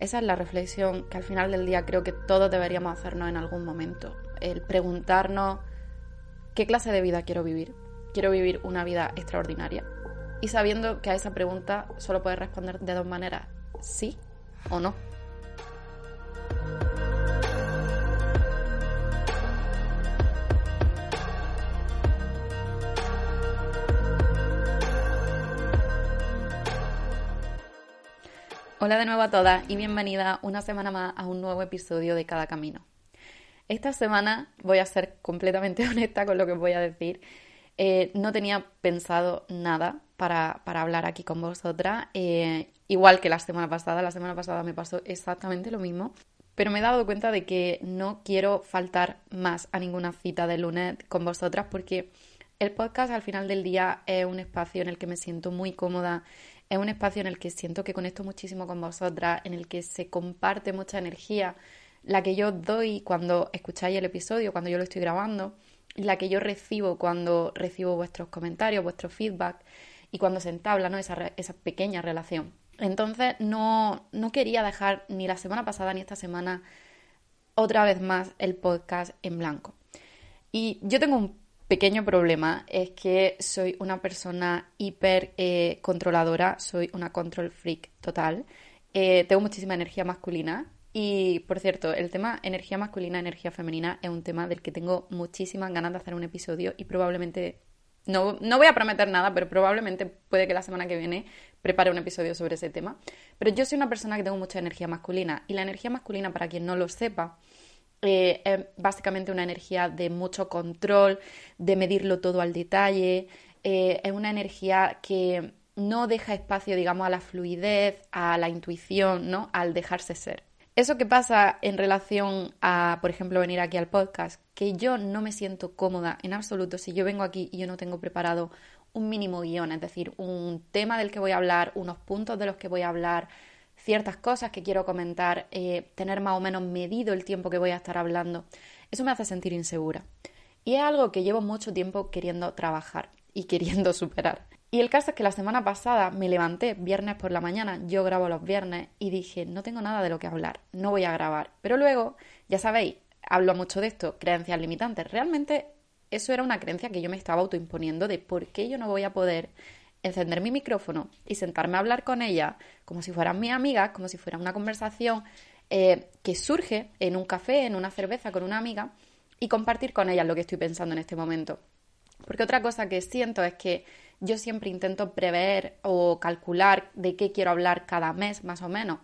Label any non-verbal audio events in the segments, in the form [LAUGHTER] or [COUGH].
Esa es la reflexión que al final del día creo que todos deberíamos hacernos en algún momento. El preguntarnos qué clase de vida quiero vivir. Quiero vivir una vida extraordinaria. Y sabiendo que a esa pregunta solo puedes responder de dos maneras, sí o no. Hola de nuevo a todas y bienvenida una semana más a un nuevo episodio de Cada Camino. Esta semana voy a ser completamente [LAUGHS] honesta con lo que voy a decir. Eh, no tenía pensado nada para, hablar aquí con vosotras, eh, igual que la semana pasada. La semana pasada me pasó exactamente lo mismo, pero me he dado cuenta de que no quiero faltar más a ninguna cita de lunes con vosotras porque el podcast al final del día es un espacio en el que me siento muy cómoda, es un espacio en el que siento que conecto muchísimo con vosotras, en el que se comparte mucha energía, la que yo doy cuando escucháis el episodio, cuando yo lo estoy grabando, la que yo recibo cuando recibo vuestros comentarios, vuestro feedback y cuando se entabla ¿no? esa, esa pequeña relación. Entonces no, no quería dejar ni la semana pasada ni esta semana otra vez más el podcast en blanco. Y yo tengo un pequeño problema es que soy una persona hiper eh, controladora, soy una control freak total. Eh, tengo muchísima energía masculina y, por cierto, el tema energía masculina, energía femenina es un tema del que tengo muchísimas ganas de hacer un episodio y probablemente, no, no voy a prometer nada, pero probablemente puede que la semana que viene prepare un episodio sobre ese tema. Pero yo soy una persona que tengo mucha energía masculina y la energía masculina, para quien no lo sepa, eh, es básicamente una energía de mucho control, de medirlo todo al detalle, eh, es una energía que no deja espacio, digamos, a la fluidez, a la intuición, ¿no? Al dejarse ser. Eso que pasa en relación a, por ejemplo, venir aquí al podcast, que yo no me siento cómoda en absoluto si yo vengo aquí y yo no tengo preparado un mínimo guion, es decir, un tema del que voy a hablar, unos puntos de los que voy a hablar, ciertas cosas que quiero comentar, eh, tener más o menos medido el tiempo que voy a estar hablando, eso me hace sentir insegura. Y es algo que llevo mucho tiempo queriendo trabajar y queriendo superar. Y el caso es que la semana pasada me levanté viernes por la mañana, yo grabo los viernes y dije, no tengo nada de lo que hablar, no voy a grabar. Pero luego, ya sabéis, hablo mucho de esto, creencias limitantes. Realmente eso era una creencia que yo me estaba autoimponiendo de por qué yo no voy a poder encender mi micrófono y sentarme a hablar con ella como si fueran mi amiga, como si fuera una conversación eh, que surge en un café, en una cerveza con una amiga y compartir con ella lo que estoy pensando en este momento. Porque otra cosa que siento es que yo siempre intento prever o calcular de qué quiero hablar cada mes, más o menos.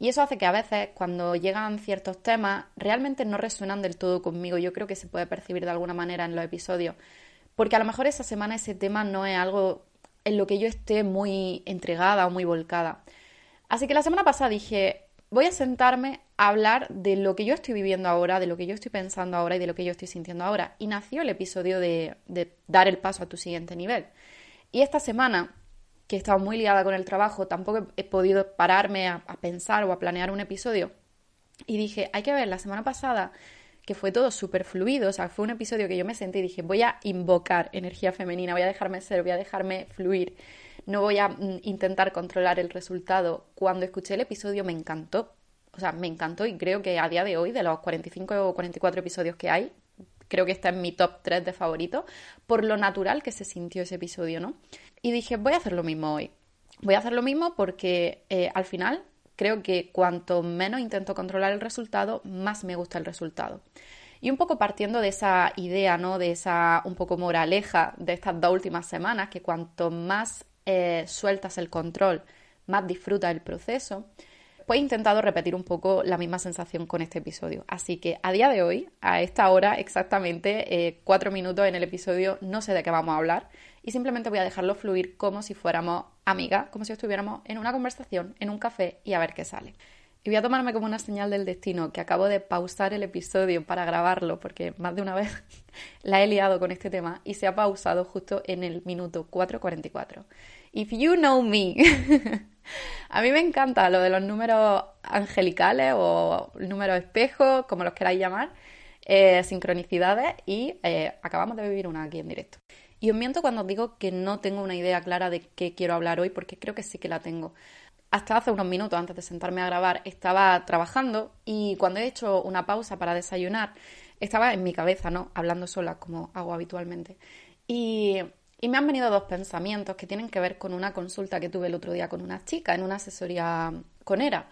Y eso hace que a veces, cuando llegan ciertos temas, realmente no resuenan del todo conmigo. Yo creo que se puede percibir de alguna manera en los episodios. Porque a lo mejor esa semana ese tema no es algo en lo que yo esté muy entregada o muy volcada. Así que la semana pasada dije, voy a sentarme a hablar de lo que yo estoy viviendo ahora, de lo que yo estoy pensando ahora y de lo que yo estoy sintiendo ahora. Y nació el episodio de, dar el paso a tu siguiente nivel. Y esta semana, que he estado muy liada con el trabajo, tampoco he podido pararme a pensar o a planear un episodio. Y dije, hay que ver, la semana pasada que fue todo súper fluido, o sea, fue un episodio que yo me senté y dije, voy a invocar energía femenina, voy a dejarme ser, voy a dejarme fluir, no voy a mm, intentar controlar el resultado. Cuando escuché el episodio me encantó, o sea, me encantó y creo que a día de hoy, de los 45 o 44 episodios que hay, creo que está en mi top 3 de favoritos, por lo natural que se sintió ese episodio, ¿no? Y dije, voy a hacer lo mismo hoy. Voy a hacer lo mismo porque eh, al final creo que cuanto menos intento controlar el resultado, más me gusta el resultado. Y un poco partiendo de esa idea, ¿no? De esa un poco moraleja de estas dos últimas semanas, que cuanto más eh, sueltas el control, más disfrutas el proceso, pues he intentado repetir un poco la misma sensación con este episodio. Así que a día de hoy, a esta hora exactamente, eh, cuatro minutos en el episodio, no sé de qué vamos a hablar y simplemente voy a dejarlo fluir como si fuéramos amigas, como si estuviéramos en una conversación, en un café y a ver qué sale. y voy a tomarme como una señal del destino que acabo de pausar el episodio para grabarlo, porque más de una vez [LAUGHS] la he liado con este tema y se ha pausado justo en el minuto 4.44. If you know me. [LAUGHS] a mí me encanta lo de los números angelicales o números espejos, como los queráis llamar, eh, sincronicidades y eh, acabamos de vivir una aquí en directo. Y os miento cuando os digo que no tengo una idea clara de qué quiero hablar hoy, porque creo que sí que la tengo hasta hace unos minutos antes de sentarme a grabar estaba trabajando y cuando he hecho una pausa para desayunar estaba en mi cabeza, ¿no? Hablando sola como hago habitualmente. Y, y, me han venido dos pensamientos que tienen que ver con una consulta que tuve el otro día con una chica en una asesoría con ERA.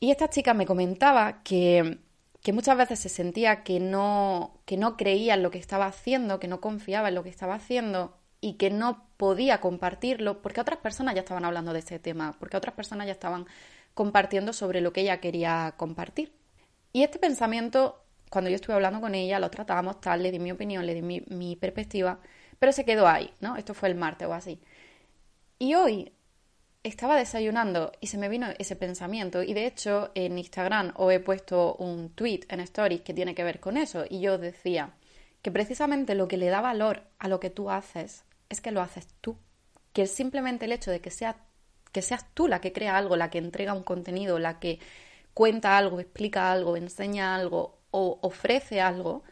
Y esta chica me comentaba que, que muchas veces se sentía que no, que no creía en lo que estaba haciendo, que no confiaba en lo que estaba haciendo y que no podía compartirlo porque otras personas ya estaban hablando de ese tema, porque otras personas ya estaban compartiendo sobre lo que ella quería compartir. Y este pensamiento, cuando yo estuve hablando con ella, lo tratábamos tal, le di mi opinión, le di mi, mi perspectiva, pero se quedó ahí, ¿no? Esto fue el martes o así. Y hoy estaba desayunando y se me vino ese pensamiento y de hecho en Instagram os he puesto un tweet en stories que tiene que ver con eso y yo decía que precisamente lo que le da valor a lo que tú haces es que lo haces tú. Que es simplemente el hecho de que, sea, que seas tú la que crea algo, la que entrega un contenido, la que cuenta algo, explica algo, enseña algo o ofrece algo,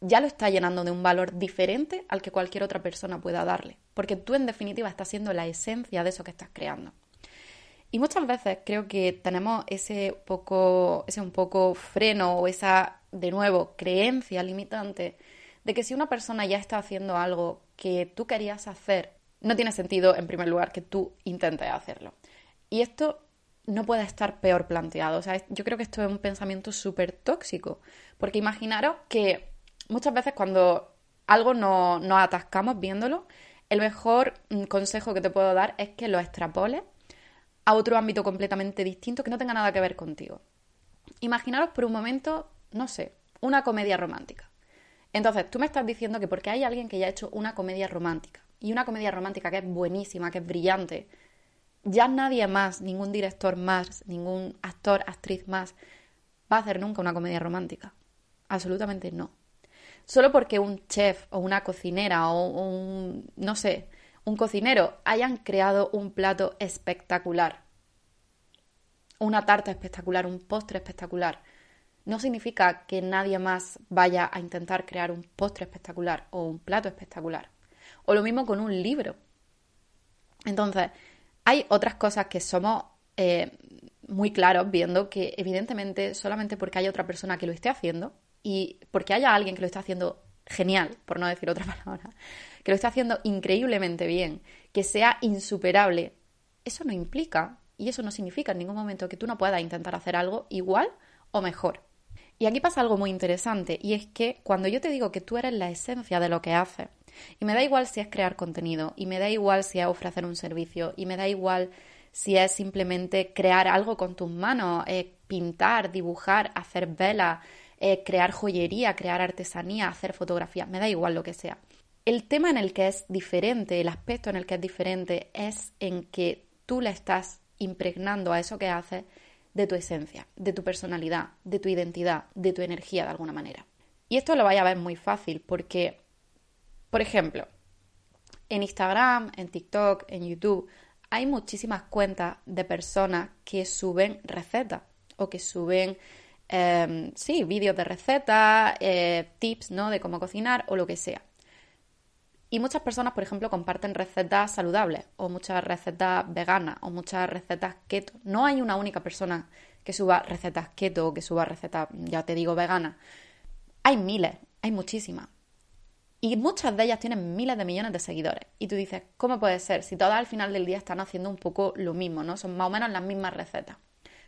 ya lo está llenando de un valor diferente al que cualquier otra persona pueda darle. Porque tú en definitiva estás siendo la esencia de eso que estás creando. Y muchas veces creo que tenemos ese poco, ese un poco freno o esa, de nuevo, creencia limitante de que si una persona ya está haciendo algo que tú querías hacer, no tiene sentido, en primer lugar, que tú intentes hacerlo. Y esto no puede estar peor planteado. O sea, yo creo que esto es un pensamiento súper tóxico. Porque imaginaros que muchas veces cuando algo no, nos atascamos viéndolo, el mejor mm, consejo que te puedo dar es que lo extrapoles a otro ámbito completamente distinto que no tenga nada que ver contigo. Imaginaros por un momento, no sé, una comedia romántica. Entonces, tú me estás diciendo que porque hay alguien que ya ha hecho una comedia romántica, y una comedia romántica que es buenísima, que es brillante, ya nadie más, ningún director más, ningún actor, actriz más, va a hacer nunca una comedia romántica. Absolutamente no. Solo porque un chef o una cocinera o un, no sé, un cocinero hayan creado un plato espectacular, una tarta espectacular, un postre espectacular, no significa que nadie más vaya a intentar crear un postre espectacular o un plato espectacular. O lo mismo con un libro. Entonces, hay otras cosas que somos eh, muy claros viendo que evidentemente solamente porque hay otra persona que lo esté haciendo y porque haya alguien que lo esté haciendo genial, por no decir otra [LAUGHS] palabra, que lo esté haciendo increíblemente bien, que sea insuperable, eso no implica y eso no significa en ningún momento que tú no puedas intentar hacer algo igual o mejor. Y aquí pasa algo muy interesante, y es que cuando yo te digo que tú eres la esencia de lo que haces, y me da igual si es crear contenido, y me da igual si es ofrecer un servicio, y me da igual si es simplemente crear algo con tus manos, pintar, dibujar, hacer velas, eh, crear joyería, crear artesanía, hacer fotografía, me da igual lo que sea. El tema en el que es diferente, el aspecto en el que es diferente, es en que tú le estás impregnando a eso que haces de tu esencia, de tu personalidad, de tu identidad, de tu energía de alguna manera. Y esto lo vaya a ver muy fácil porque, por ejemplo, en Instagram, en TikTok, en YouTube, hay muchísimas cuentas de personas que suben recetas o que suben, em, sí, vídeos de recetas, eh, tips, ¿no? De cómo cocinar o lo que sea. Y muchas personas, por ejemplo, comparten recetas saludables o muchas recetas veganas o muchas recetas keto. No hay una única persona que suba recetas keto o que suba recetas, ya te digo, veganas. Hay miles, hay muchísimas. Y muchas de ellas tienen miles de millones de seguidores. Y tú dices, ¿cómo puede ser? Si todas al final del día están haciendo un poco lo mismo, ¿no? Son más o menos las mismas recetas.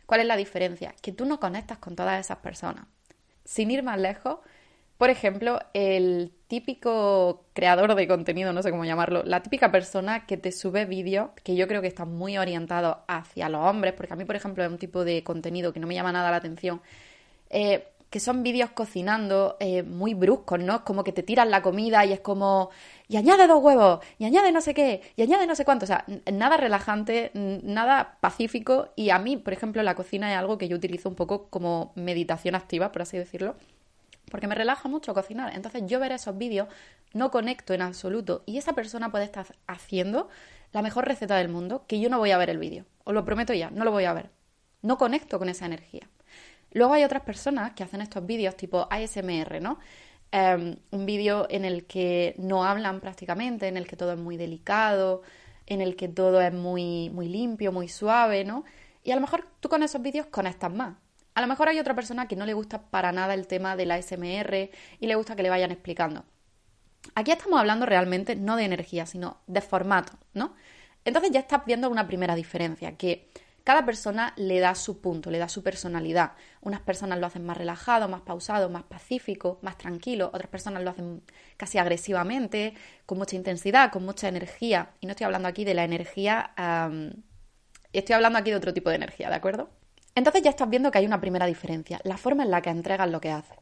¿Cuál es la diferencia? Que tú no conectas con todas esas personas. Sin ir más lejos, por ejemplo, el típico creador de contenido, no sé cómo llamarlo, la típica persona que te sube vídeos que yo creo que está muy orientado hacia los hombres, porque a mí, por ejemplo, es un tipo de contenido que no me llama nada la atención, eh, que son vídeos cocinando eh, muy bruscos, ¿no? Es como que te tiran la comida y es como, y añade dos huevos, y añade no sé qué, y añade no sé cuánto. O sea, nada relajante, nada pacífico. Y a mí, por ejemplo, la cocina es algo que yo utilizo un poco como meditación activa, por así decirlo. Porque me relaja mucho cocinar. Entonces yo ver esos vídeos no conecto en absoluto. Y esa persona puede estar haciendo la mejor receta del mundo que yo no voy a ver el vídeo. Os lo prometo ya, no lo voy a ver. No conecto con esa energía. Luego hay otras personas que hacen estos vídeos tipo ASMR, ¿no? Em, un vídeo en el que no hablan prácticamente, en el que todo es muy delicado, en el que todo es muy, muy limpio, muy suave, ¿no? Y a lo mejor tú con esos vídeos conectas más. A lo mejor hay otra persona que no le gusta para nada el tema del ASMR y le gusta que le vayan explicando. Aquí estamos hablando realmente no de energía, sino de formato, ¿no? Entonces ya estás viendo una primera diferencia, que cada persona le da su punto, le da su personalidad. Unas personas lo hacen más relajado, más pausado, más pacífico, más tranquilo. Otras personas lo hacen casi agresivamente, con mucha intensidad, con mucha energía. Y no estoy hablando aquí de la energía, estoy hablando aquí de otro tipo de energía, ¿de acuerdo? Entonces ya estás viendo que hay una primera diferencia, la forma en la que entregas lo que haces.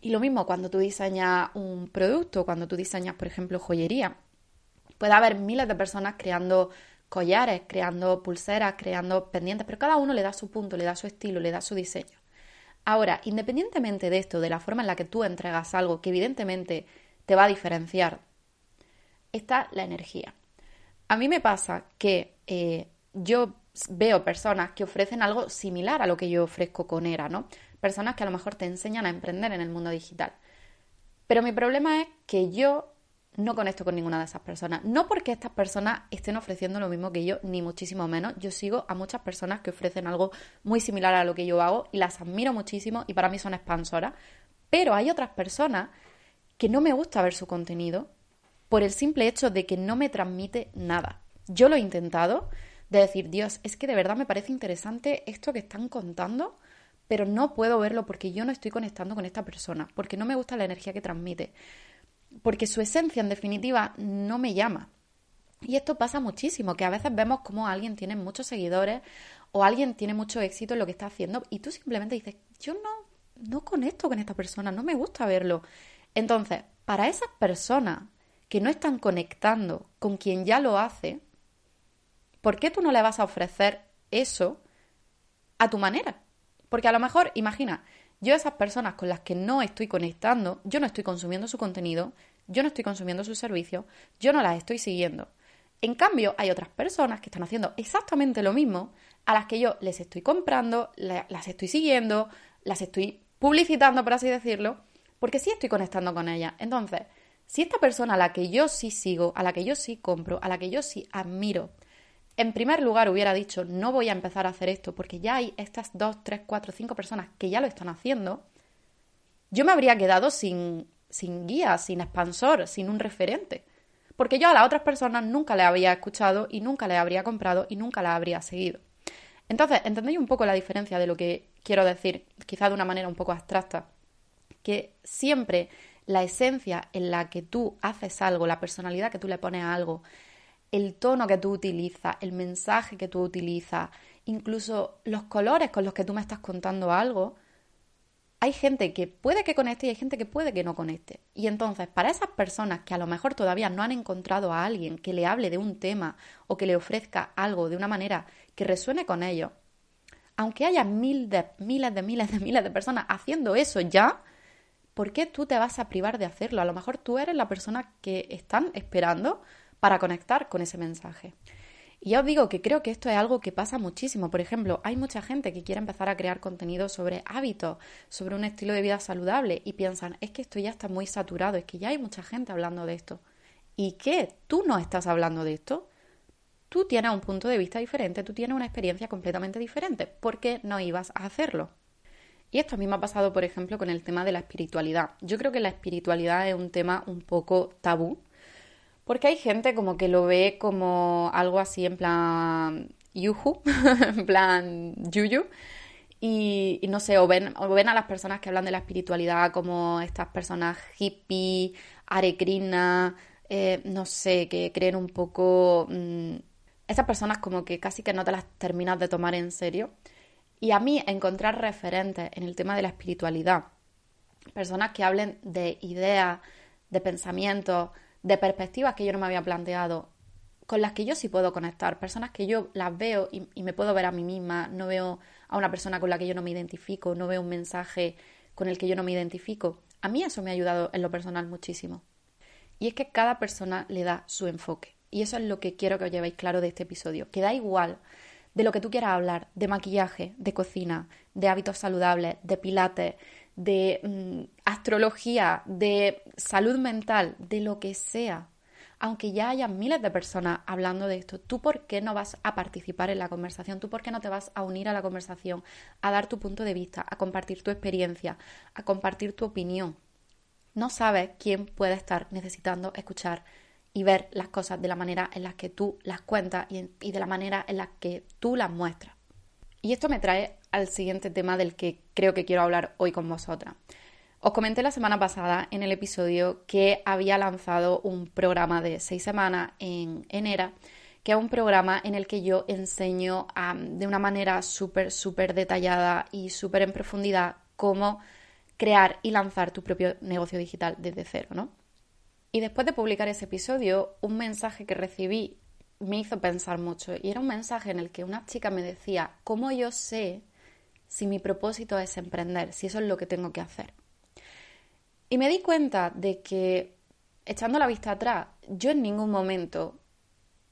Y lo mismo cuando tú diseñas un producto, cuando tú diseñas, por ejemplo, joyería. Puede haber miles de personas creando collares, creando pulseras, creando pendientes, pero cada uno le da su punto, le da su estilo, le da su diseño. Ahora, independientemente de esto, de la forma en la que tú entregas algo que evidentemente te va a diferenciar, está la energía. A mí me pasa que eh, yo veo personas que ofrecen algo similar a lo que yo ofrezco con ERA, ¿no? Personas que a lo mejor te enseñan a emprender en el mundo digital. Pero mi problema es que yo no conecto con ninguna de esas personas. No porque estas personas estén ofreciendo lo mismo que yo, ni muchísimo menos. Yo sigo a muchas personas que ofrecen algo muy similar a lo que yo hago y las admiro muchísimo y para mí son expansoras. Pero hay otras personas que no me gusta ver su contenido por el simple hecho de que no me transmite nada. Yo lo he intentado de decir, Dios, es que de verdad me parece interesante esto que están contando, pero no puedo verlo porque yo no estoy conectando con esta persona, porque no me gusta la energía que transmite porque su esencia en definitiva no me llama. Y esto pasa muchísimo, que a veces vemos como alguien tiene muchos seguidores o alguien tiene mucho éxito en lo que está haciendo y tú simplemente dices, yo no, no conecto con esta persona, no me gusta verlo. Entonces, para esas personas que no están conectando con quien ya lo hace, ¿por qué tú no le vas a ofrecer eso a tu manera? Porque a lo mejor, imagina, yo esas personas con las que no estoy conectando, yo no estoy consumiendo su contenido, yo no estoy consumiendo su servicio, yo no las estoy siguiendo. En cambio, hay otras personas que están haciendo exactamente lo mismo, a las que yo les estoy comprando, las estoy siguiendo, las estoy publicitando, por así decirlo, porque sí estoy conectando con ellas. Entonces, si esta persona a la que yo sí sigo, a la que yo sí compro, a la que yo sí admiro, en primer lugar hubiera dicho, no voy a empezar a hacer esto porque ya hay estas dos, tres, cuatro, cinco personas que ya lo están haciendo, yo me habría quedado sin, sin guía, sin expansor, sin un referente. Porque yo a las otras personas nunca le había escuchado y nunca le habría comprado y nunca la habría seguido. Entonces, entendéis un poco la diferencia de lo que quiero decir, quizá de una manera un poco abstracta, que siempre la esencia en la que tú haces algo, la personalidad que tú le pones a algo, el tono que tú utilizas, el mensaje que tú utilizas, incluso los colores con los que tú me estás contando algo, hay gente que puede que conecte y hay gente que puede que no conecte. Y entonces, para esas personas que a lo mejor todavía no han encontrado a alguien que le hable de un tema o que le ofrezca algo de una manera que resuene con ellos, aunque haya mil de, miles de miles de miles de personas haciendo eso ya, ¿por qué tú te vas a privar de hacerlo? A lo mejor tú eres la persona que están esperando para conectar con ese mensaje. Y ya os digo que creo que esto es algo que pasa muchísimo. Por ejemplo, hay mucha gente que quiere empezar a crear contenido sobre hábitos, sobre un estilo de vida saludable y piensan, es que esto ya está muy saturado, es que ya hay mucha gente hablando de esto. ¿Y qué? ¿Tú no estás hablando de esto? Tú tienes un punto de vista diferente, tú tienes una experiencia completamente diferente. ¿Por qué no ibas a hacerlo? Y esto a mí me ha pasado, por ejemplo, con el tema de la espiritualidad. Yo creo que la espiritualidad es un tema un poco tabú porque hay gente como que lo ve como algo así en plan yuju, [LAUGHS] en plan yuyu. Y, no sé, o ven, o ven a las personas que hablan de la espiritualidad como estas personas hippie, arecrina, eh, no sé, que creen un poco... Mm, esas personas como que casi que no te las terminas de tomar en serio. Y a mí encontrar referentes en el tema de la espiritualidad, personas que hablen de ideas, de pensamientos, de perspectivas que yo no me había planteado, con las que yo sí puedo conectar, personas que yo las veo y, me puedo ver a mí misma, no veo a una persona con la que yo no me identifico, no veo un mensaje con el que yo no me identifico. A mí eso me ha ayudado en lo personal muchísimo. Y es que cada persona le da su enfoque. Y eso es lo que quiero que os llevéis claro de este episodio. Que da igual de lo que tú quieras hablar, de maquillaje, de cocina, de hábitos saludables, de pilates, de mm, astrología, de salud mental, de lo que sea. Aunque ya haya miles de personas hablando de esto, ¿tú por qué no vas a participar en la conversación? ¿Tú por qué no te vas a unir a la conversación, a dar tu punto de vista, a compartir tu experiencia, a compartir tu opinión? No sabes quién puede estar necesitando escuchar y ver las cosas de la manera en la que tú las cuentas y, y de la manera en la que tú las muestras. Y esto me trae al siguiente tema del que creo que quiero hablar hoy con vosotras. Os comenté la semana pasada en el episodio que había lanzado un programa de seis semanas en Enera, que es un programa en el que yo enseño de una manera súper, súper detallada y súper en profundidad cómo crear y lanzar tu propio negocio digital desde cero, ¿no? Y después de publicar ese episodio, un mensaje que recibí me hizo pensar mucho. Y era un mensaje en el que una chica me decía, ¿cómo yo sé si mi propósito es emprender? Si eso es lo que tengo que hacer. Y me di cuenta de que, echando la vista atrás, yo en ningún momento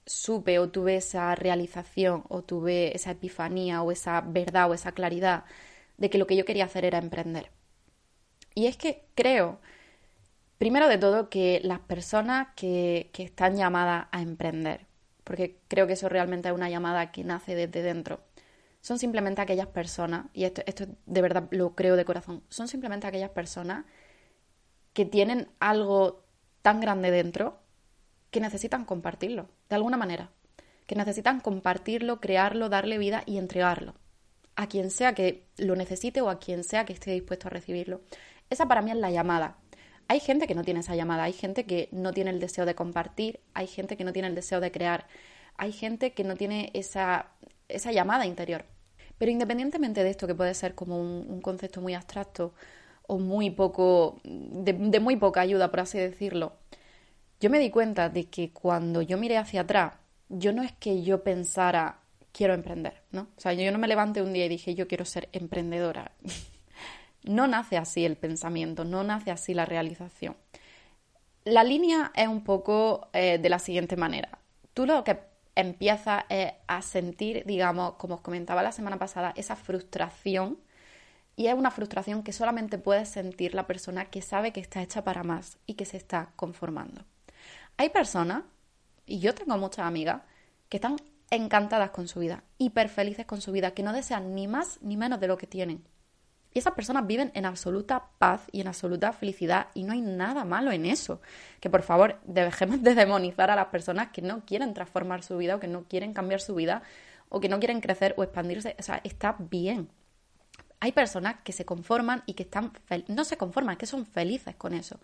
supe o tuve esa realización o tuve esa epifanía o esa verdad o esa claridad de que lo que yo quería hacer era emprender. Y es que creo Primero de todo, que las personas que, están llamadas a emprender, porque creo que eso realmente es una llamada que nace desde dentro, son simplemente aquellas personas, y esto, esto de verdad lo creo de corazón, son simplemente aquellas personas que tienen algo tan grande dentro que necesitan compartirlo, de alguna manera, que necesitan compartirlo, crearlo, darle vida y entregarlo a quien sea que lo necesite o a quien sea que esté dispuesto a recibirlo. Esa para mí es la llamada. Hay gente que no tiene esa llamada, hay gente que no tiene el deseo de compartir, hay gente que no tiene el deseo de crear, hay gente que no tiene esa, esa llamada interior. Pero independientemente de esto, que puede ser como un, concepto muy abstracto o muy poco, de, muy poca ayuda, por así decirlo, yo me di cuenta de que cuando yo miré hacia atrás, yo no es que yo pensara, quiero emprender, ¿no? O sea, yo no me levanté un día y dije, yo quiero ser emprendedora. [LAUGHS] No nace así el pensamiento, no nace así la realización. La línea es un poco eh, de la siguiente manera. Tú lo que empiezas es a sentir, digamos, como os comentaba la semana pasada, esa frustración. Y es una frustración que solamente puede sentir la persona que sabe que está hecha para más y que se está conformando. Hay personas, y yo tengo muchas amigas, que están encantadas con su vida, hiper felices con su vida, que no desean ni más ni menos de lo que tienen. Y esas personas viven en absoluta paz y en absoluta felicidad y no hay nada malo en eso. Que por favor dejemos de demonizar a las personas que no quieren transformar su vida o que no quieren cambiar su vida o que no quieren crecer o expandirse. O sea, está bien. Hay personas que se conforman y que están, no se conforman, que son felices con eso.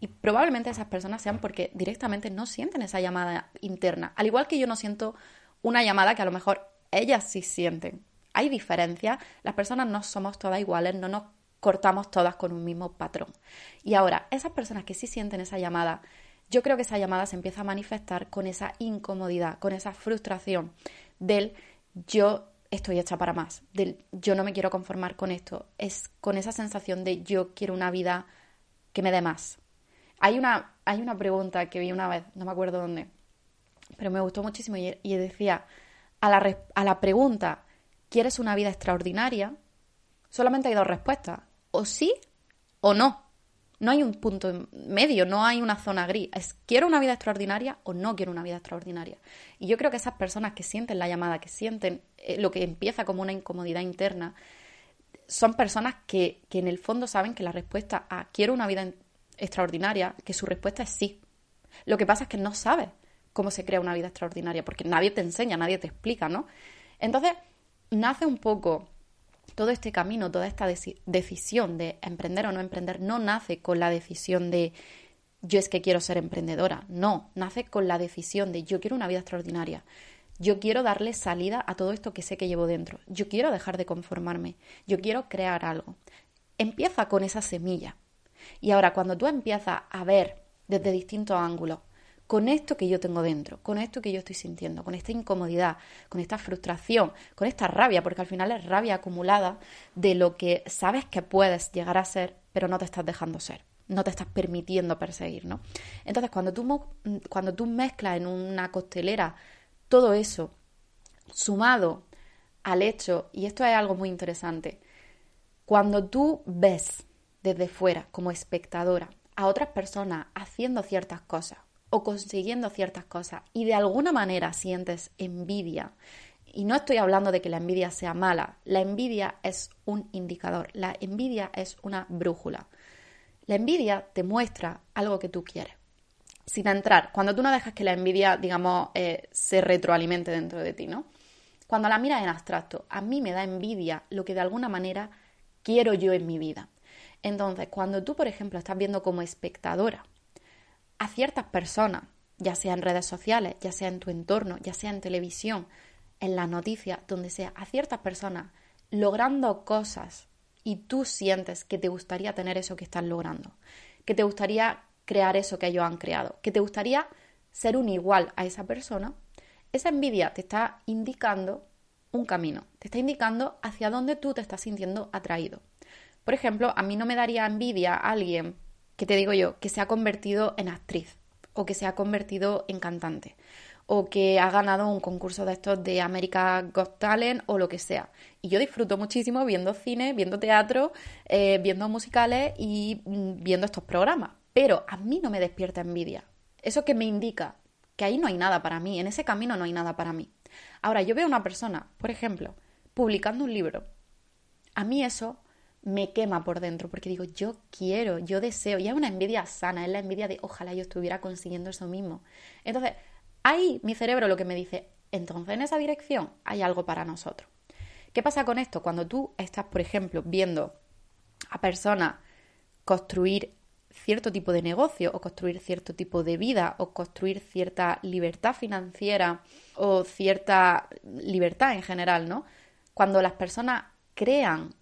Y probablemente esas personas sean porque directamente no sienten esa llamada interna. Al igual que yo no siento una llamada que a lo mejor ellas sí sienten hay diferencias, las personas no somos todas iguales, no nos cortamos todas con un mismo patrón. Y ahora, esas personas que sí sienten esa llamada, yo creo que esa llamada se empieza a manifestar con esa incomodidad, con esa frustración del yo estoy hecha para más, del yo no me quiero conformar con esto, es con esa sensación de yo quiero una vida que me dé más. Hay una, hay una pregunta que vi una vez, no me acuerdo dónde, pero me gustó muchísimo y, decía, a la, a la pregunta ¿Quieres una vida extraordinaria? Solamente hay dos respuestas, o sí o no. No hay un punto medio, no hay una zona gris. Es quiero una vida extraordinaria o no quiero una vida extraordinaria. Y yo creo que esas personas que sienten la llamada, que sienten eh, lo que empieza como una incomodidad interna, son personas que, que en el fondo saben que la respuesta a quiero una vida extraordinaria, que su respuesta es sí. Lo que pasa es que no sabes cómo se crea una vida extraordinaria, porque nadie te enseña, nadie te explica, ¿no? Entonces, nace un poco todo este camino, toda esta decisión de emprender o no emprender, no nace con la decisión de yo es que quiero ser emprendedora, no, nace con la decisión de yo quiero una vida extraordinaria. Yo quiero darle salida a todo esto que sé que llevo dentro. Yo quiero dejar de conformarme. Yo quiero crear algo. Empieza con esa semilla. Y ahora, cuando tú empiezas a ver desde distintos ángulos, con esto que yo tengo dentro, con esto que yo estoy sintiendo, con esta incomodidad, con esta frustración, con esta rabia, porque al final es rabia acumulada de lo que sabes que puedes llegar a ser, pero no te estás dejando ser, no te estás permitiendo perseguir, ¿no? Entonces, cuando tú, cuando tú mezclas en una costelera todo eso, sumado al hecho, y esto es algo muy interesante, cuando tú ves desde fuera, como espectadora, a otras personas haciendo ciertas cosas, o consiguiendo ciertas cosas y de alguna manera sientes envidia, y no estoy hablando de que la envidia sea mala, la envidia es un indicador, la envidia es una brújula. La envidia te muestra algo que tú quieres. Sin entrar, cuando tú no dejas que la envidia, digamos, eh, se retroalimente dentro de ti, ¿no? Cuando la miras en abstracto, a mí me da envidia lo que de alguna manera quiero yo en mi vida. Entonces, cuando tú, por ejemplo, estás viendo como espectadora a ciertas personas, ya sea en redes sociales, ya sea en tu entorno, ya sea en televisión, en las noticias, donde sea, a ciertas personas logrando cosas y tú sientes que te gustaría tener eso que están logrando, que te gustaría crear eso que ellos han creado, que te gustaría ser un igual a esa persona, esa envidia te está indicando un camino, te está indicando hacia dónde tú te estás sintiendo atraído. Por ejemplo, a mí no me daría envidia a alguien que te digo yo, que se ha convertido en actriz o que se ha convertido en cantante o que ha ganado un concurso de estos de America Got Talent o lo que sea. Y yo disfruto muchísimo viendo cine, viendo teatro, eh, viendo musicales y mm, viendo estos programas. Pero a mí no me despierta envidia. Eso que me indica que ahí no hay nada para mí, en ese camino no hay nada para mí. Ahora, yo veo a una persona, por ejemplo, publicando un libro. A mí eso me quema por dentro, porque digo, yo quiero, yo deseo, y es una envidia sana, es la envidia de ojalá yo estuviera consiguiendo eso mismo. Entonces, ahí mi cerebro lo que me dice, entonces en esa dirección hay algo para nosotros. ¿Qué pasa con esto? Cuando tú estás, por ejemplo, viendo a personas construir cierto tipo de negocio o construir cierto tipo de vida o construir cierta libertad financiera o cierta libertad en general, ¿no? Cuando las personas crean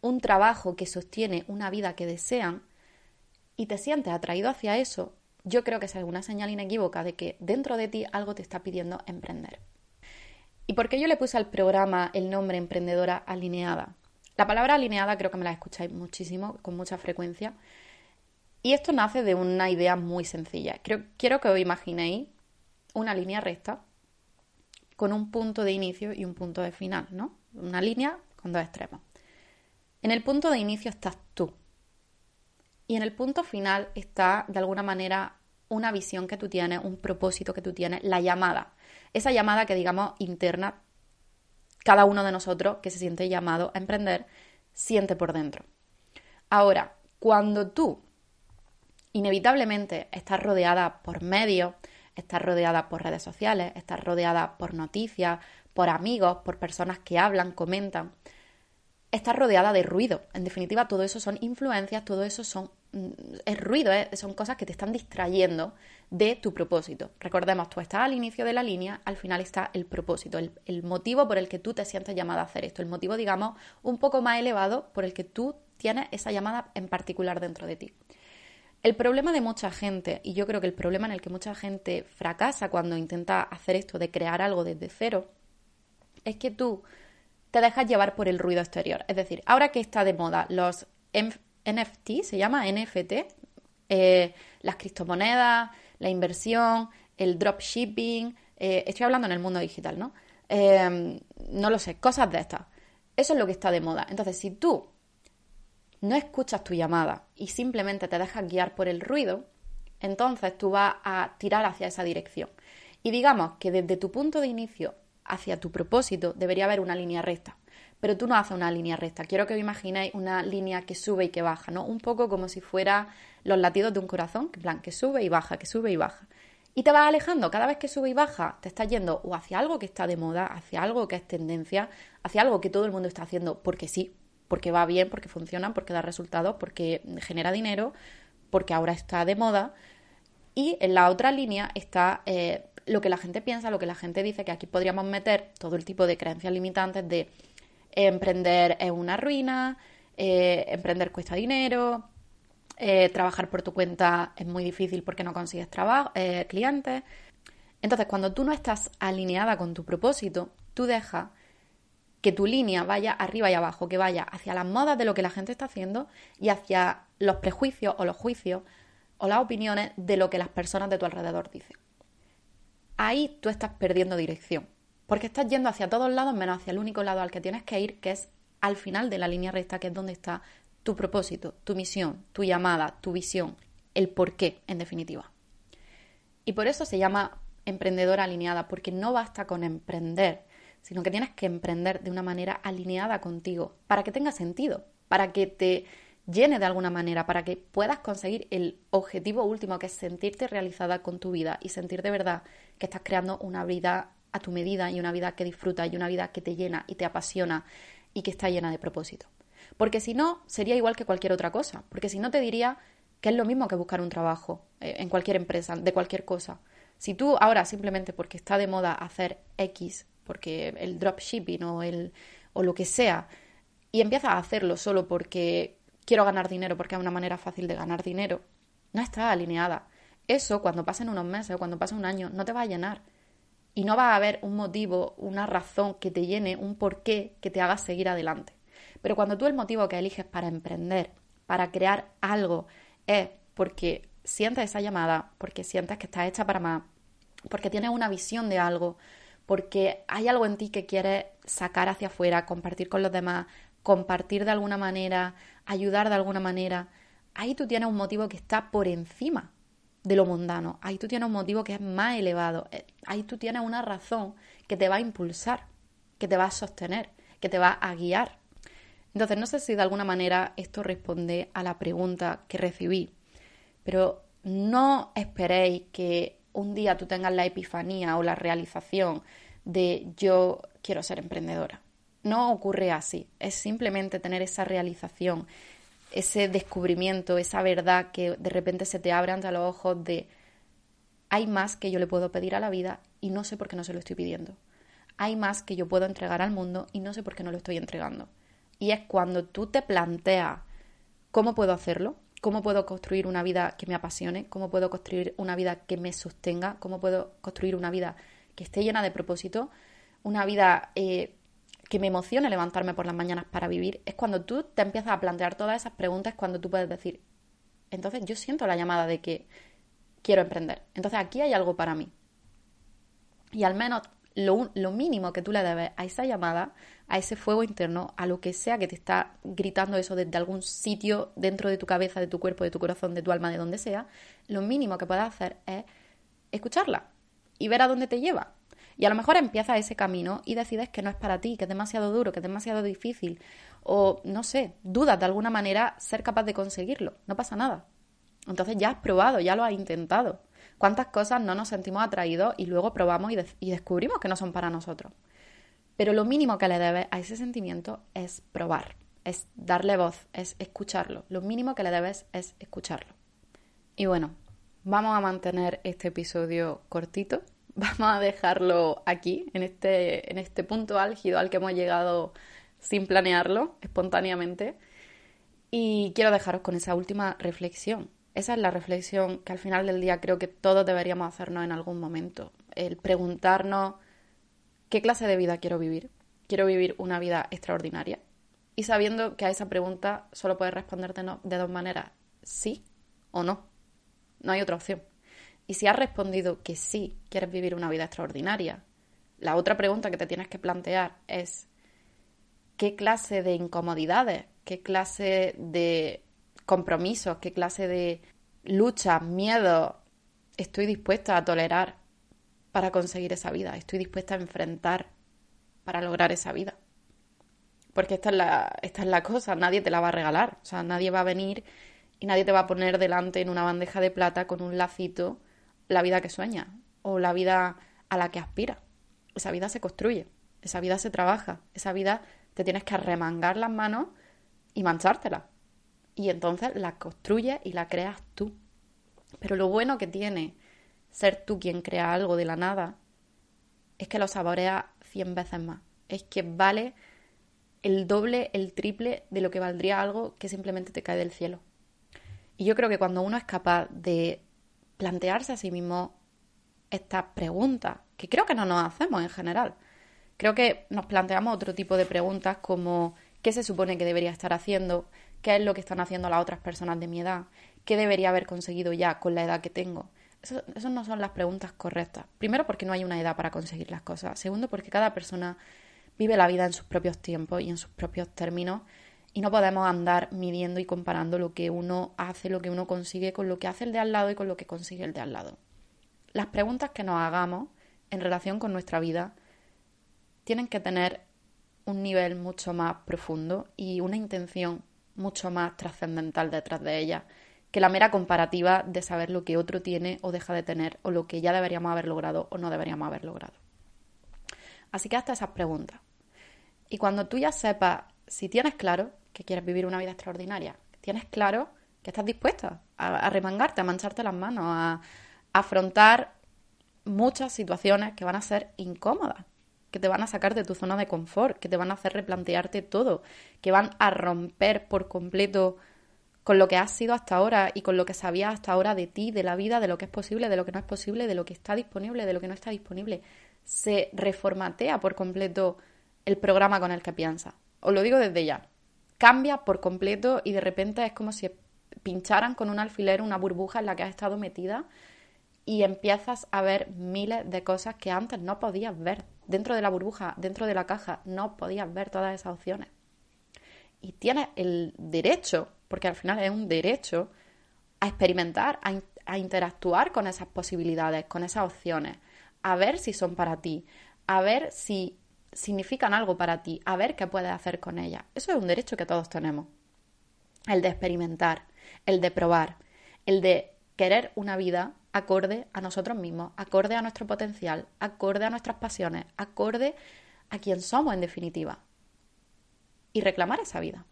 un trabajo que sostiene una vida que desean y te sientes atraído hacia eso, yo creo que es alguna señal inequívoca de que dentro de ti algo te está pidiendo emprender. ¿Y por qué yo le puse al programa el nombre emprendedora alineada? La palabra alineada creo que me la escucháis muchísimo, con mucha frecuencia. Y esto nace de una idea muy sencilla. quiero que os imaginéis una línea recta con un punto de inicio y un punto de final, ¿no? Una línea con dos extremos. En el punto de inicio estás tú. Y en el punto final está, de alguna manera, una visión que tú tienes, un propósito que tú tienes, la llamada. Esa llamada que, digamos, interna, cada uno de nosotros que se siente llamado a emprender, siente por dentro. Ahora, cuando tú inevitablemente estás rodeada por medios, estás rodeada por redes sociales, estás rodeada por noticias, por amigos, por personas que hablan, comentan, está rodeada de ruido. En definitiva, todo eso son influencias, todo eso son mm, es ruido, ¿eh? son cosas que te están distrayendo de tu propósito. Recordemos, tú estás al inicio de la línea, al final está el propósito, el, el motivo por el que tú te sientes llamada a hacer esto, el motivo, digamos, un poco más elevado por el que tú tienes esa llamada en particular dentro de ti. El problema de mucha gente, y yo creo que el problema en el que mucha gente fracasa cuando intenta hacer esto de crear algo desde cero, es que tú te dejas llevar por el ruido exterior. Es decir, ahora que está de moda los NFT, se llama NFT, eh, las criptomonedas, la inversión, el dropshipping, eh, estoy hablando en el mundo digital, ¿no? Em, no lo sé, cosas de estas. Eso es lo que está de moda. Entonces, si tú no escuchas tu llamada y simplemente te dejas guiar por el ruido, entonces tú vas a tirar hacia esa dirección. Y digamos que desde tu punto de inicio hacia tu propósito, debería haber una línea recta. Pero tú no haces una línea recta. Quiero que os imaginéis una línea que sube y que baja, ¿no? Un poco como si fuera los latidos de un corazón, en plan, que sube y baja, que sube y baja. Y te vas alejando, cada vez que sube y baja, te estás yendo o hacia algo que está de moda, hacia algo que es tendencia, hacia algo que todo el mundo está haciendo porque sí, porque va bien, porque funciona, porque da resultados, porque genera dinero, porque ahora está de moda. Y en la otra línea está eh, lo que la gente piensa, lo que la gente dice, que aquí podríamos meter todo el tipo de creencias limitantes de emprender es una ruina, eh, emprender cuesta dinero, eh, trabajar por tu cuenta es muy difícil porque no consigues trabajo, eh, clientes. Entonces, cuando tú no estás alineada con tu propósito, tú dejas que tu línea vaya arriba y abajo, que vaya hacia las modas de lo que la gente está haciendo y hacia los prejuicios o los juicios o las opiniones de lo que las personas de tu alrededor dicen. Ahí tú estás perdiendo dirección, porque estás yendo hacia todos lados menos hacia el único lado al que tienes que ir, que es al final de la línea recta, que es donde está tu propósito, tu misión, tu llamada, tu visión, el por qué, en definitiva. Y por eso se llama emprendedora alineada, porque no basta con emprender, sino que tienes que emprender de una manera alineada contigo, para que tenga sentido, para que te llene de alguna manera, para que puedas conseguir el objetivo último, que es sentirte realizada con tu vida y sentir de verdad que estás creando una vida a tu medida y una vida que disfrutas y una vida que te llena y te apasiona y que está llena de propósito. Porque si no, sería igual que cualquier otra cosa, porque si no te diría que es lo mismo que buscar un trabajo eh, en cualquier empresa, de cualquier cosa. Si tú ahora simplemente porque está de moda hacer X, porque el dropshipping o, el, o lo que sea, y empiezas a hacerlo solo porque quiero ganar dinero, porque es una manera fácil de ganar dinero, no está alineada. Eso cuando pasen unos meses o cuando pase un año no te va a llenar. Y no va a haber un motivo, una razón que te llene, un porqué que te haga seguir adelante. Pero cuando tú el motivo que eliges para emprender, para crear algo, es porque sientes esa llamada, porque sientes que estás hecha para más, porque tienes una visión de algo, porque hay algo en ti que quieres sacar hacia afuera, compartir con los demás, compartir de alguna manera, ayudar de alguna manera, ahí tú tienes un motivo que está por encima de lo mundano, ahí tú tienes un motivo que es más elevado, eh, ahí tú tienes una razón que te va a impulsar, que te va a sostener, que te va a guiar. Entonces, no sé si de alguna manera esto responde a la pregunta que recibí, pero no esperéis que un día tú tengas la epifanía o la realización de yo quiero ser emprendedora. No ocurre así, es simplemente tener esa realización, ese descubrimiento, esa verdad que de repente se te abre ante los ojos de hay más que yo le puedo pedir a la vida y no sé por qué no se lo estoy pidiendo. Hay más que yo puedo entregar al mundo y no sé por qué no lo estoy entregando. Y es cuando tú te planteas cómo puedo hacerlo, cómo puedo construir una vida que me apasione, cómo puedo construir una vida que me sostenga, cómo puedo construir una vida que esté llena de propósito, una vida eh, que me emocione levantarme por las mañanas para vivir, es cuando tú te empiezas a plantear todas esas preguntas, cuando tú puedes decir, entonces yo siento la llamada de que quiero emprender. Entonces aquí hay algo para mí. Y al menos lo, lo, mínimo que tú le debes a esa llamada, a ese fuego interno, a lo que sea que te está gritando eso desde algún sitio dentro de tu cabeza, de tu cuerpo, de tu corazón, de tu alma, de donde sea, lo mínimo que puedes hacer es escucharla y ver a dónde te lleva. Y a lo mejor empiezas ese camino y decides que no es para ti, que es demasiado duro, que es demasiado difícil, o no sé, dudas de alguna manera ser capaz de conseguirlo. No pasa nada. Entonces ya has probado, ya lo has intentado. ¿Cuántas cosas no nos sentimos atraídos y luego probamos y, y descubrimos que no son para nosotros? Pero lo mínimo que le debes a ese sentimiento es probar, es darle voz, es escucharlo. Lo mínimo que le debes es escucharlo. Y bueno, vamos a mantener este episodio cortito vamos a dejarlo aquí, en este, en este punto álgido al que hemos llegado sin planearlo, espontáneamente. Y quiero dejaros con esa última reflexión. Esa es la reflexión que al final del día creo que todos deberíamos hacernos en algún momento. El preguntarnos qué clase de vida quiero vivir. Quiero vivir una vida extraordinaria. Y sabiendo que a esa pregunta solo puedes responderte de dos maneras, sí o no. No hay otra opción. Y si has respondido que sí, quieres vivir una vida extraordinaria, la otra pregunta que te tienes que plantear es qué clase de incomodidades, qué clase de compromisos, qué clase de lucha, miedo estoy dispuesta a tolerar para conseguir esa vida, estoy dispuesta a enfrentar para lograr esa vida. Porque esta es la, esta es la cosa, nadie te la va a regalar, o sea, nadie va a venir y nadie te va a poner delante en una bandeja de plata con un lacito la vida que sueña o la vida a la que aspira. Esa vida se construye, esa vida se trabaja, esa vida te tienes que arremangar las manos y manchártela. Y entonces la construyes y la creas tú. Pero lo bueno que tiene ser tú quien crea algo de la nada, es que lo saboreas cien veces más. Es que vale el doble, el triple de lo que valdría algo que simplemente te cae del cielo. Y yo creo que cuando uno es capaz de plantearse a sí mismo estas preguntas, que creo que no nos hacemos en general, creo que nos planteamos otro tipo de preguntas como qué se supone que debería estar haciendo, qué es lo que están haciendo las otras personas de mi edad, qué debería haber conseguido ya con la edad que tengo. Esas no son las preguntas correctas. Primero porque no hay una edad para conseguir las cosas. Segundo porque cada persona vive la vida en sus propios tiempos y en sus propios términos y no podemos andar midiendo y comparando lo que uno hace, lo que uno consigue con lo que hace el de al lado y con lo que consigue el de al lado. Las preguntas que nos hagamos en relación con nuestra vida tienen que tener un nivel mucho más profundo y una intención mucho más trascendental detrás de ellas que la mera comparativa de saber lo que otro tiene o deja de tener o lo que ya deberíamos haber logrado o no deberíamos haber logrado. Así que hasta esas preguntas. Y cuando tú ya sepas, si tienes claro que quieres vivir una vida extraordinaria, tienes claro que estás dispuesta a, remangarte, a mancharte las manos, a, afrontar muchas situaciones que van a ser incómodas, que te van a sacar de tu zona de confort, que te van a hacer replantearte todo, que van a romper por completo con lo que has sido hasta ahora y con lo que sabías hasta ahora de ti, de la vida, de lo que es posible, de lo que no es posible, de lo que está disponible, de lo que no está disponible. Se reformatea por completo el programa con el que piensas. Os lo digo desde ya. Cambia por completo y de repente es como si pincharan con un alfiler una burbuja en la que has estado metida y empiezas a ver miles de cosas que antes no podías ver. Dentro de la burbuja, dentro de la caja, no podías ver todas esas opciones. Y tienes el derecho, porque al final es un derecho, a experimentar, a, a interactuar con esas posibilidades, con esas opciones, a ver si son para ti, a ver si significan algo para ti, a ver qué puedes hacer con ellas. Eso es un derecho que todos tenemos. El de experimentar, el de probar, el de querer una vida acorde a nosotros mismos, acorde a nuestro potencial, acorde a nuestras pasiones, acorde a quien somos en definitiva. Y reclamar esa vida.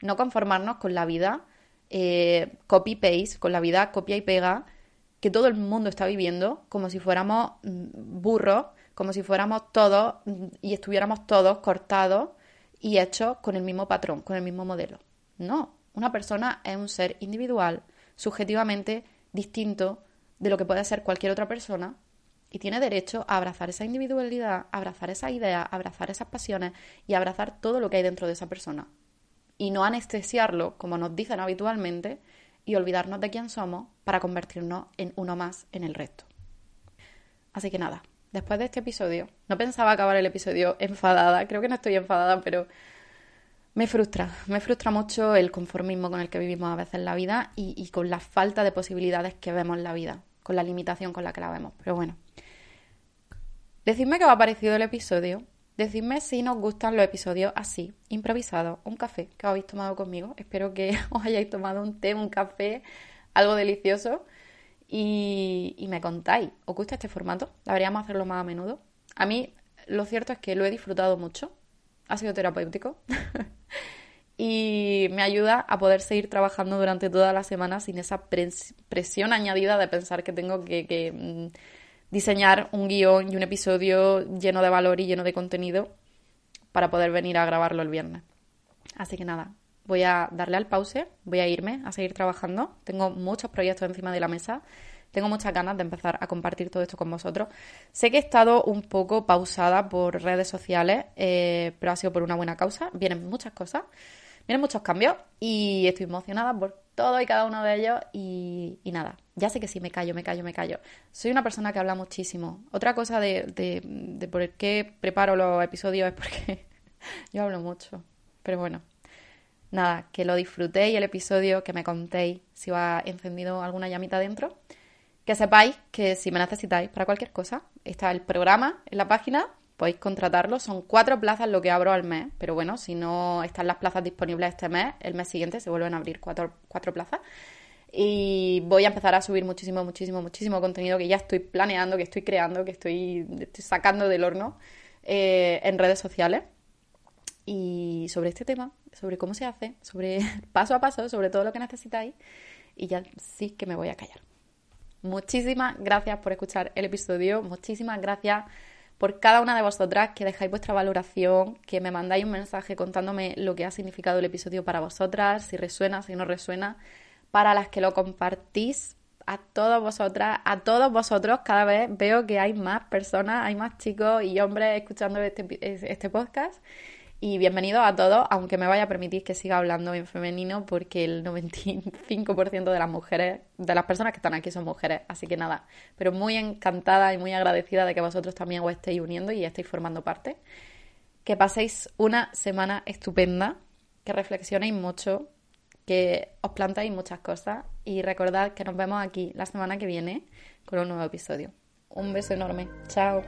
No conformarnos con la vida eh, copy-paste, con la vida copia y pega que todo el mundo está viviendo como si fuéramos mm, burros como si fuéramos todos y estuviéramos todos cortados y hechos con el mismo patrón, con el mismo modelo. No, una persona es un ser individual, subjetivamente distinto de lo que puede ser cualquier otra persona y tiene derecho a abrazar esa individualidad, abrazar esa idea, abrazar esas pasiones y abrazar todo lo que hay dentro de esa persona. Y no anestesiarlo, como nos dicen habitualmente, y olvidarnos de quién somos para convertirnos en uno más en el resto. Así que nada, después de este episodio, no pensaba acabar el episodio enfadada, creo que no estoy enfadada, pero me frustra, me frustra mucho el conformismo con el que vivimos a veces la vida y, con la falta de posibilidades que vemos en la vida, con la limitación con la que la vemos. Pero bueno, decidme qué os ha parecido el episodio, decidme si nos gustan los episodios así, improvisados, un café que habéis tomado conmigo, espero que [LAUGHS] os hayáis tomado un té, un café, algo delicioso y, me contáis, ¿os gusta este formato? ¿Deberíamos hacerlo más a menudo? A mí lo cierto es que lo he disfrutado mucho, ha sido terapéutico [LAUGHS] y me ayuda a poder seguir trabajando durante toda la semana sin esa presión añadida de pensar que tengo que, mm, diseñar un guion y un episodio lleno de valor y lleno de contenido para poder venir a grabarlo el viernes. Así que nada, voy a darle al pause, voy a irme a seguir trabajando. Tengo muchos proyectos encima de la mesa. Tengo muchas ganas de empezar a compartir todo esto con vosotros. Sé que he estado un poco pausada por redes sociales, eh, pero ha sido por una buena causa. Vienen muchas cosas, vienen muchos cambios y estoy emocionada por todo y cada uno de ellos. Y, nada, ya sé que sí, me callo, me callo, me callo. Soy una persona que habla muchísimo. Otra cosa de, por qué preparo los episodios es porque [LAUGHS] yo hablo mucho. Pero bueno, nada, que lo disfrutéis el episodio, que me contéis si ha encendido alguna llamita dentro. Que sepáis que si me necesitáis para cualquier cosa, está el programa en la página, podéis contratarlo. Son cuatro plazas lo que abro al mes, pero bueno, si no están las plazas disponibles este mes, el mes siguiente se vuelven a abrir cuatro, cuatro plazas. Y voy a empezar a subir muchísimo, muchísimo, muchísimo contenido que ya estoy planeando, que estoy creando, que estoy, sacando del horno eh, en redes sociales y sobre este tema, sobre cómo se hace, sobre [LAUGHS] paso a paso, sobre todo lo que necesitáis y ya sí que me voy a callar. Muchísimas gracias por escuchar el episodio, muchísimas gracias por cada una de vosotras que dejáis vuestra valoración, que me mandáis un mensaje contándome lo que ha significado el episodio para vosotras, si resuena, si no resuena, para las que lo compartís, a todas vosotras, a todos vosotros, cada vez veo que hay más personas, hay más chicos y hombres escuchando este, este podcast. Y bienvenidos a todos, aunque me vaya a permitir que siga hablando en femenino, porque el 95% de las mujeres, de las personas que están aquí son mujeres. Así que nada, pero muy encantada y muy agradecida de que vosotros también os estéis uniendo y estéis formando parte. Que paséis una semana estupenda, que reflexionéis mucho, que os plantéis muchas cosas y recordad que nos vemos aquí la semana que viene con un nuevo episodio. Un beso enorme. Chao.